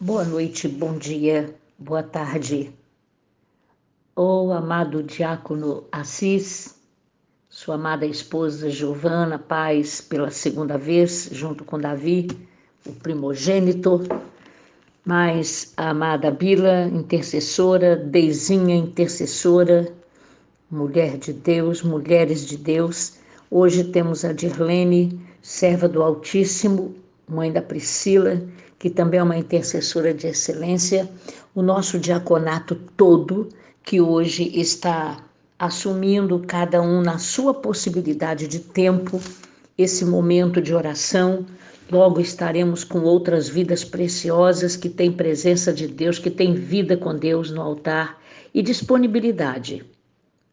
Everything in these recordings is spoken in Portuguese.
Boa noite, bom dia, boa tarde. Oh, amado diácono Assis, sua amada esposa Giovana Paz, pela segunda vez, junto com Davi, o primogênito, mais a amada Bila, intercessora, Deizinha, intercessora, mulher de Deus, mulheres de Deus. Hoje temos a Dirlene, serva do Altíssimo, mãe da Priscila, que também é uma intercessora de excelência, o nosso diaconato todo, que hoje está assumindo cada um na sua possibilidade de tempo esse momento de oração. Logo estaremos com outras vidas preciosas que têm presença de Deus, que têm vida com Deus no altar e disponibilidade.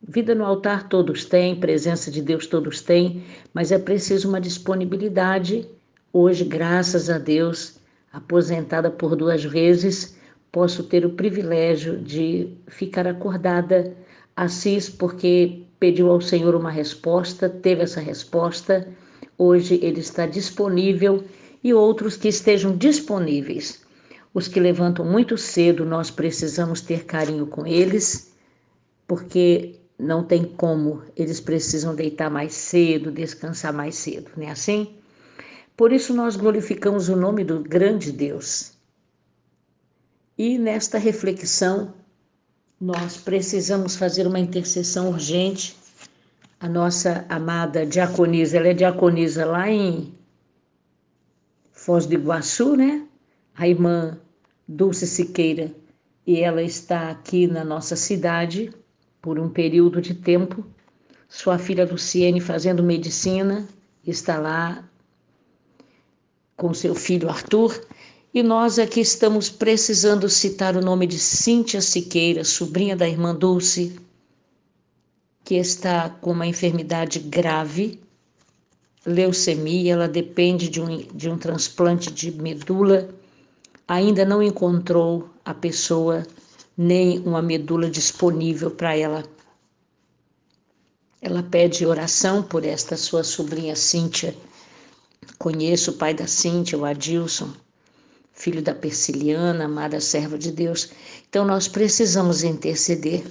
Vida no altar todos têm, presença de Deus todos têm, mas é preciso uma disponibilidade. Hoje, graças a Deus, aposentada por duas vezes, posso ter o privilégio de ficar acordada, Assis, porque pediu ao Senhor uma resposta, teve essa resposta, hoje ele está disponível e outros que estejam disponíveis. Os que levantam muito cedo, nós precisamos ter carinho com eles, porque não tem como, eles precisam deitar mais cedo, descansar mais cedo, não é assim? Por isso nós glorificamos o nome do grande Deus. E nesta reflexão, nós precisamos fazer uma intercessão urgente. A nossa amada diaconisa, ela é diaconisa lá em Foz do Iguaçu, né? A irmã Dulce Siqueira, e ela está aqui na nossa cidade por um período de tempo. Sua filha Luciene fazendo medicina, está lá com seu filho Arthur, e nós aqui estamos precisando citar o nome de Cíntia Siqueira, sobrinha da irmã Dulce, que está com uma enfermidade grave, leucemia, ela depende de um, de um transplante de medula, ainda não encontrou a pessoa nem uma medula disponível para ela. Ela pede oração por esta sua sobrinha Cíntia Conheço o pai da Cíntia, o Adilson, filho da Persiliana, amada serva de Deus. Então nós precisamos interceder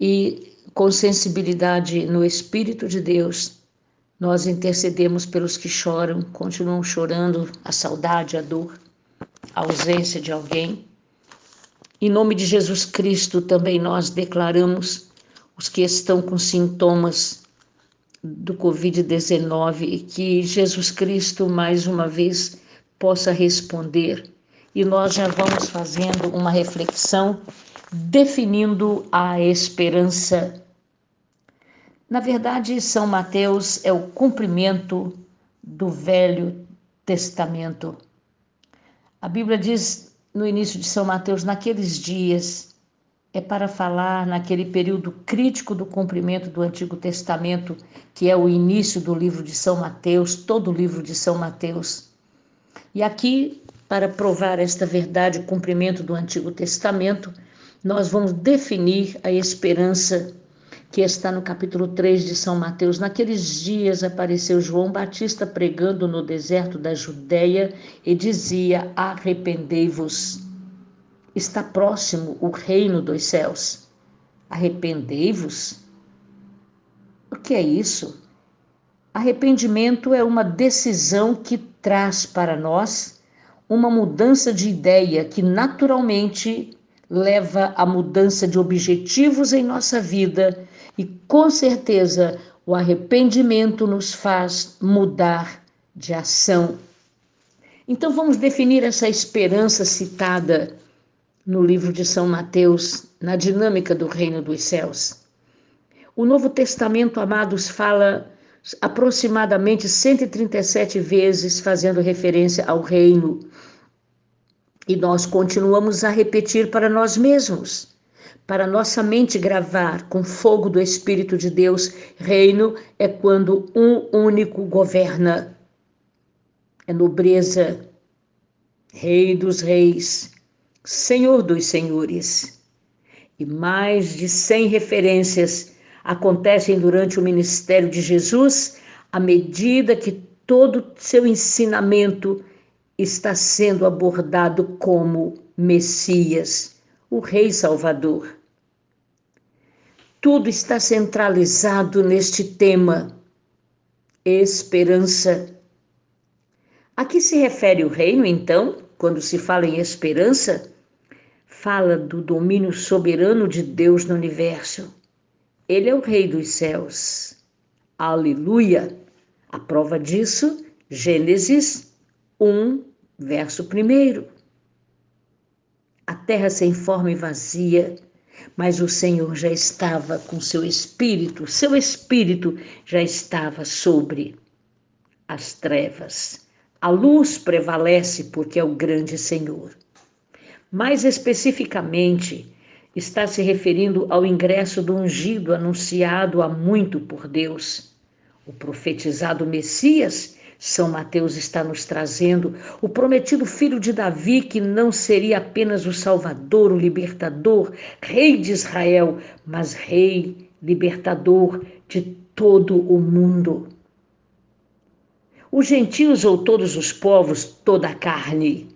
e com sensibilidade no Espírito de Deus, nós intercedemos pelos que choram, continuam chorando a saudade, a dor, a ausência de alguém. Em nome de Jesus Cristo, também nós declaramos os que estão com sintomas do Covid-19 e que Jesus Cristo mais uma vez possa responder. E nós já vamos fazendo uma reflexão definindo a esperança. Na verdade, São Mateus é o cumprimento do Velho Testamento. A Bíblia diz no início de São Mateus: naqueles dias é para falar naquele período crítico do cumprimento do Antigo Testamento, que é o início do livro de São Mateus, todo o livro de São Mateus. E aqui, para provar esta verdade, o cumprimento do Antigo Testamento, nós vamos definir a esperança que está no capítulo 3 de São Mateus. Naqueles dias apareceu João Batista pregando no deserto da Judéia e dizia: Arrependei-vos está próximo o reino dos céus. Arrependei-vos. O que é isso? Arrependimento é uma decisão que traz para nós uma mudança de ideia que naturalmente leva à mudança de objetivos em nossa vida e com certeza o arrependimento nos faz mudar de ação. Então vamos definir essa esperança citada no livro de São Mateus, na dinâmica do reino dos céus. O Novo Testamento, amados, fala aproximadamente 137 vezes fazendo referência ao reino. E nós continuamos a repetir para nós mesmos, para nossa mente gravar com fogo do Espírito de Deus: reino é quando um único governa. É nobreza, rei dos reis, Senhor dos Senhores. E mais de 100 referências acontecem durante o ministério de Jesus à medida que todo seu ensinamento está sendo abordado como Messias, o Rei Salvador. Tudo está centralizado neste tema, esperança. A que se refere o reino, então, quando se fala em esperança? Fala do domínio soberano de Deus no universo. Ele é o Rei dos céus. Aleluia! A prova disso, Gênesis 1, verso 1. A terra sem forma e vazia, mas o Senhor já estava com seu espírito, seu espírito já estava sobre as trevas. A luz prevalece porque é o grande Senhor. Mais especificamente, está se referindo ao ingresso do ungido anunciado há muito por Deus. O profetizado Messias, São Mateus está nos trazendo, o prometido filho de Davi, que não seria apenas o Salvador, o libertador, rei de Israel, mas rei, libertador de todo o mundo. Os gentios ou todos os povos, toda a carne,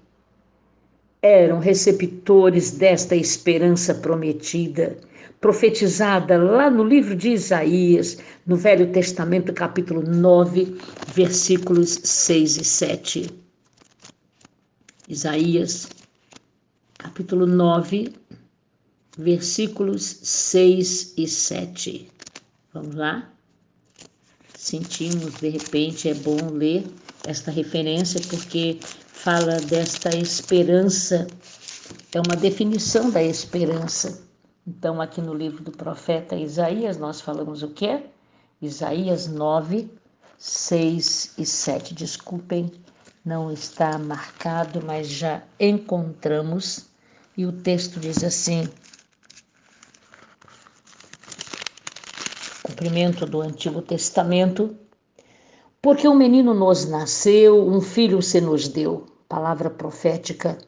eram receptores desta esperança prometida, profetizada lá no livro de Isaías, no Velho Testamento, capítulo 9, versículos 6 e 7. Isaías, capítulo 9, versículos 6 e 7. Vamos lá? Sentimos, de repente, é bom ler esta referência porque fala desta esperança, é uma definição da esperança. Então, aqui no livro do profeta Isaías, nós falamos o quê? Isaías 9, 6 e 7. Desculpem, não está marcado, mas já encontramos. E o texto diz assim: cumprimento do Antigo Testamento, porque um menino nos nasceu, um filho se nos deu palavra profética.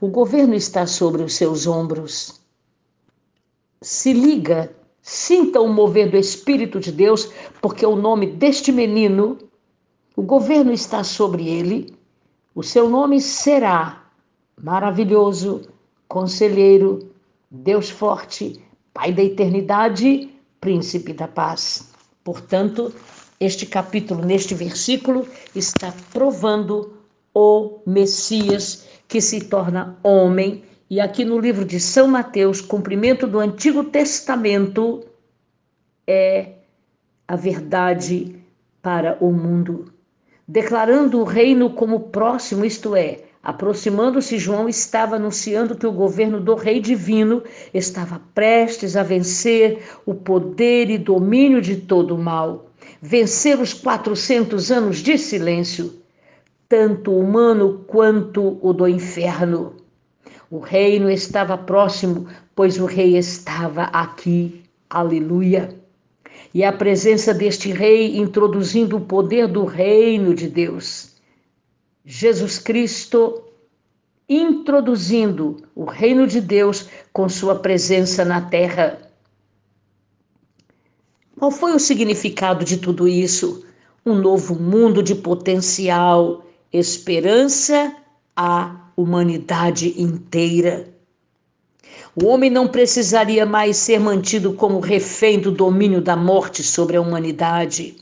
O governo está sobre os seus ombros. Se liga, sinta o mover do Espírito de Deus, porque o nome deste menino, o governo está sobre ele. O seu nome será maravilhoso, conselheiro, Deus forte, Pai da eternidade, príncipe da paz. Portanto, este capítulo, neste versículo, está provando o Messias que se torna homem. E aqui no livro de São Mateus, cumprimento do Antigo Testamento, é a verdade para o mundo. Declarando o reino como próximo, isto é, aproximando-se, João estava anunciando que o governo do Rei Divino estava prestes a vencer o poder e domínio de todo o mal, vencer os 400 anos de silêncio tanto humano quanto o do inferno. O reino estava próximo, pois o rei estava aqui. Aleluia. E a presença deste rei introduzindo o poder do reino de Deus. Jesus Cristo introduzindo o reino de Deus com sua presença na terra. Qual foi o significado de tudo isso? Um novo mundo de potencial, esperança à humanidade inteira. O homem não precisaria mais ser mantido como refém do domínio da morte sobre a humanidade.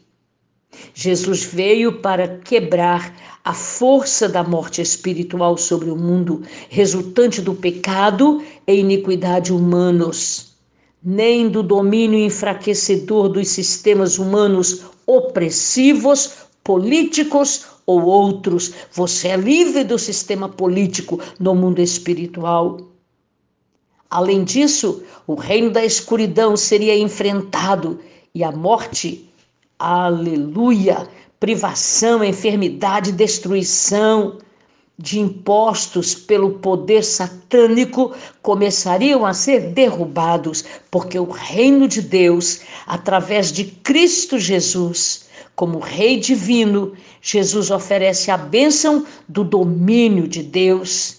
Jesus veio para quebrar a força da morte espiritual sobre o mundo, resultante do pecado e iniquidade humanos, nem do domínio enfraquecedor dos sistemas humanos opressivos, políticos ou outros. Você é livre do sistema político no mundo espiritual. Além disso, o reino da escuridão seria enfrentado e a morte, aleluia, privação, enfermidade, destruição de impostos pelo poder satânico começariam a ser derrubados, porque o reino de Deus, através de Cristo Jesus, como Rei divino, Jesus oferece a bênção do domínio de Deus.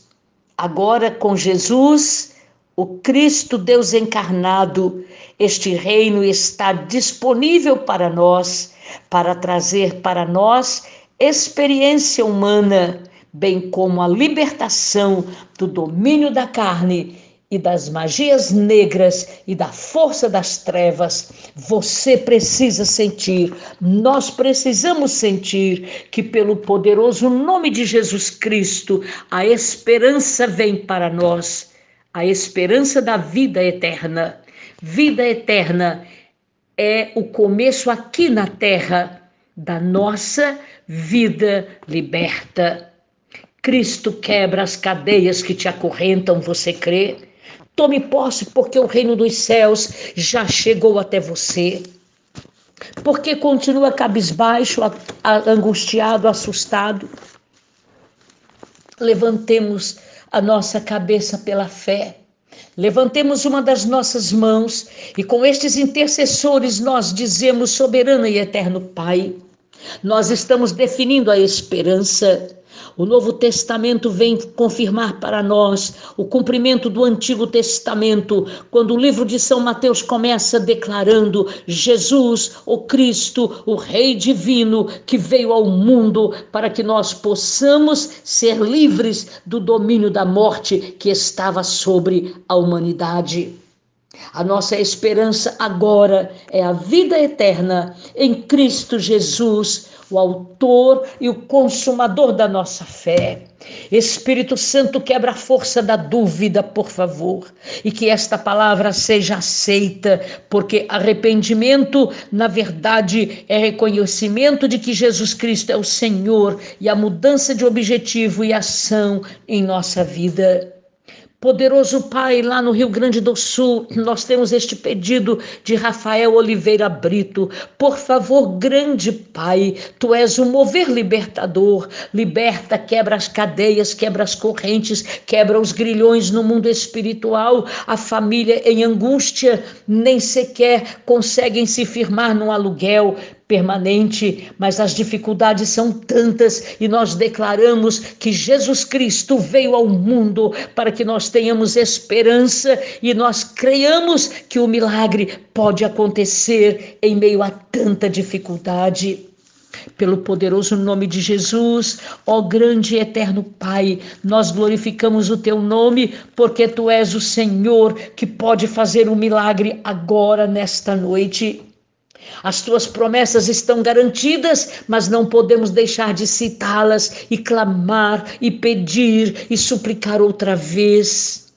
Agora, com Jesus, o Cristo Deus encarnado, este reino está disponível para nós, para trazer para nós experiência humana, bem como a libertação do domínio da carne e das magias negras e da força das trevas, você precisa sentir, nós precisamos sentir que, pelo poderoso nome de Jesus Cristo, a esperança vem para nós, a esperança da vida eterna. Vida eterna é o começo aqui na terra da nossa vida liberta. Cristo quebra as cadeias que te acorrentam, você crê? Tome posse, porque o reino dos céus já chegou até você. Porque continua cabisbaixo, angustiado, assustado. Levantemos a nossa cabeça pela fé. Levantemos uma das nossas mãos e com estes intercessores nós dizemos: soberano e eterno Pai, nós estamos definindo a esperança o Novo Testamento vem confirmar para nós o cumprimento do Antigo Testamento, quando o livro de São Mateus começa declarando Jesus, o Cristo, o Rei Divino, que veio ao mundo para que nós possamos ser livres do domínio da morte que estava sobre a humanidade. A nossa esperança agora é a vida eterna em Cristo Jesus, o autor e o consumador da nossa fé. Espírito Santo, quebra a força da dúvida, por favor, e que esta palavra seja aceita, porque arrependimento, na verdade, é reconhecimento de que Jesus Cristo é o Senhor e a mudança de objetivo e ação em nossa vida. Poderoso Pai, lá no Rio Grande do Sul, nós temos este pedido de Rafael Oliveira Brito. Por favor, grande Pai, tu és o mover libertador. Liberta, quebra as cadeias, quebra as correntes, quebra os grilhões no mundo espiritual. A família em angústia nem sequer conseguem se firmar no aluguel permanente, mas as dificuldades são tantas e nós declaramos que Jesus Cristo veio ao mundo para que nós tenhamos esperança e nós creiamos que o milagre pode acontecer em meio a tanta dificuldade. Pelo poderoso nome de Jesus, ó grande e eterno Pai, nós glorificamos o teu nome, porque tu és o Senhor que pode fazer um milagre agora, nesta noite. As tuas promessas estão garantidas, mas não podemos deixar de citá-las e clamar e pedir e suplicar outra vez.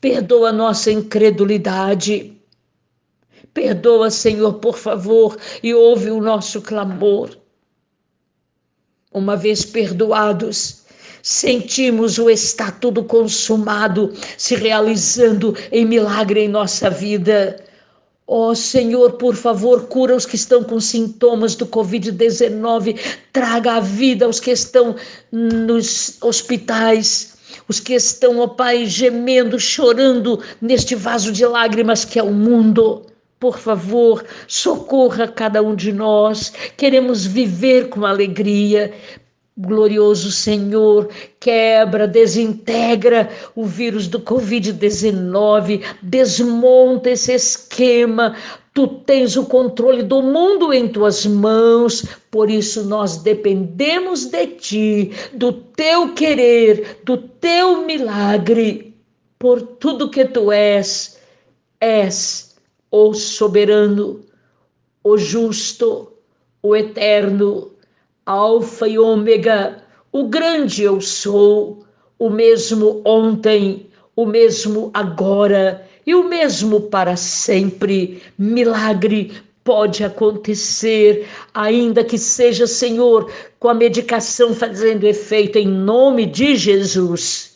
Perdoa nossa incredulidade. Perdoa, Senhor, por favor, e ouve o nosso clamor. Uma vez perdoados, sentimos o está tudo consumado se realizando em milagre em nossa vida Ó oh, Senhor, por favor, cura os que estão com sintomas do Covid-19, traga a vida aos que estão nos hospitais, os que estão, ó oh Pai, gemendo, chorando neste vaso de lágrimas que é o mundo. Por favor, socorra cada um de nós. Queremos viver com alegria. Glorioso Senhor, quebra, desintegra o vírus do Covid-19, desmonta esse esquema. Tu tens o controle do mundo em tuas mãos, por isso nós dependemos de ti, do teu querer, do teu milagre, por tudo que tu és. És o soberano, o justo, o eterno Alfa e Ômega, o grande eu sou, o mesmo ontem, o mesmo agora e o mesmo para sempre. Milagre pode acontecer, ainda que seja, Senhor, com a medicação fazendo efeito em nome de Jesus.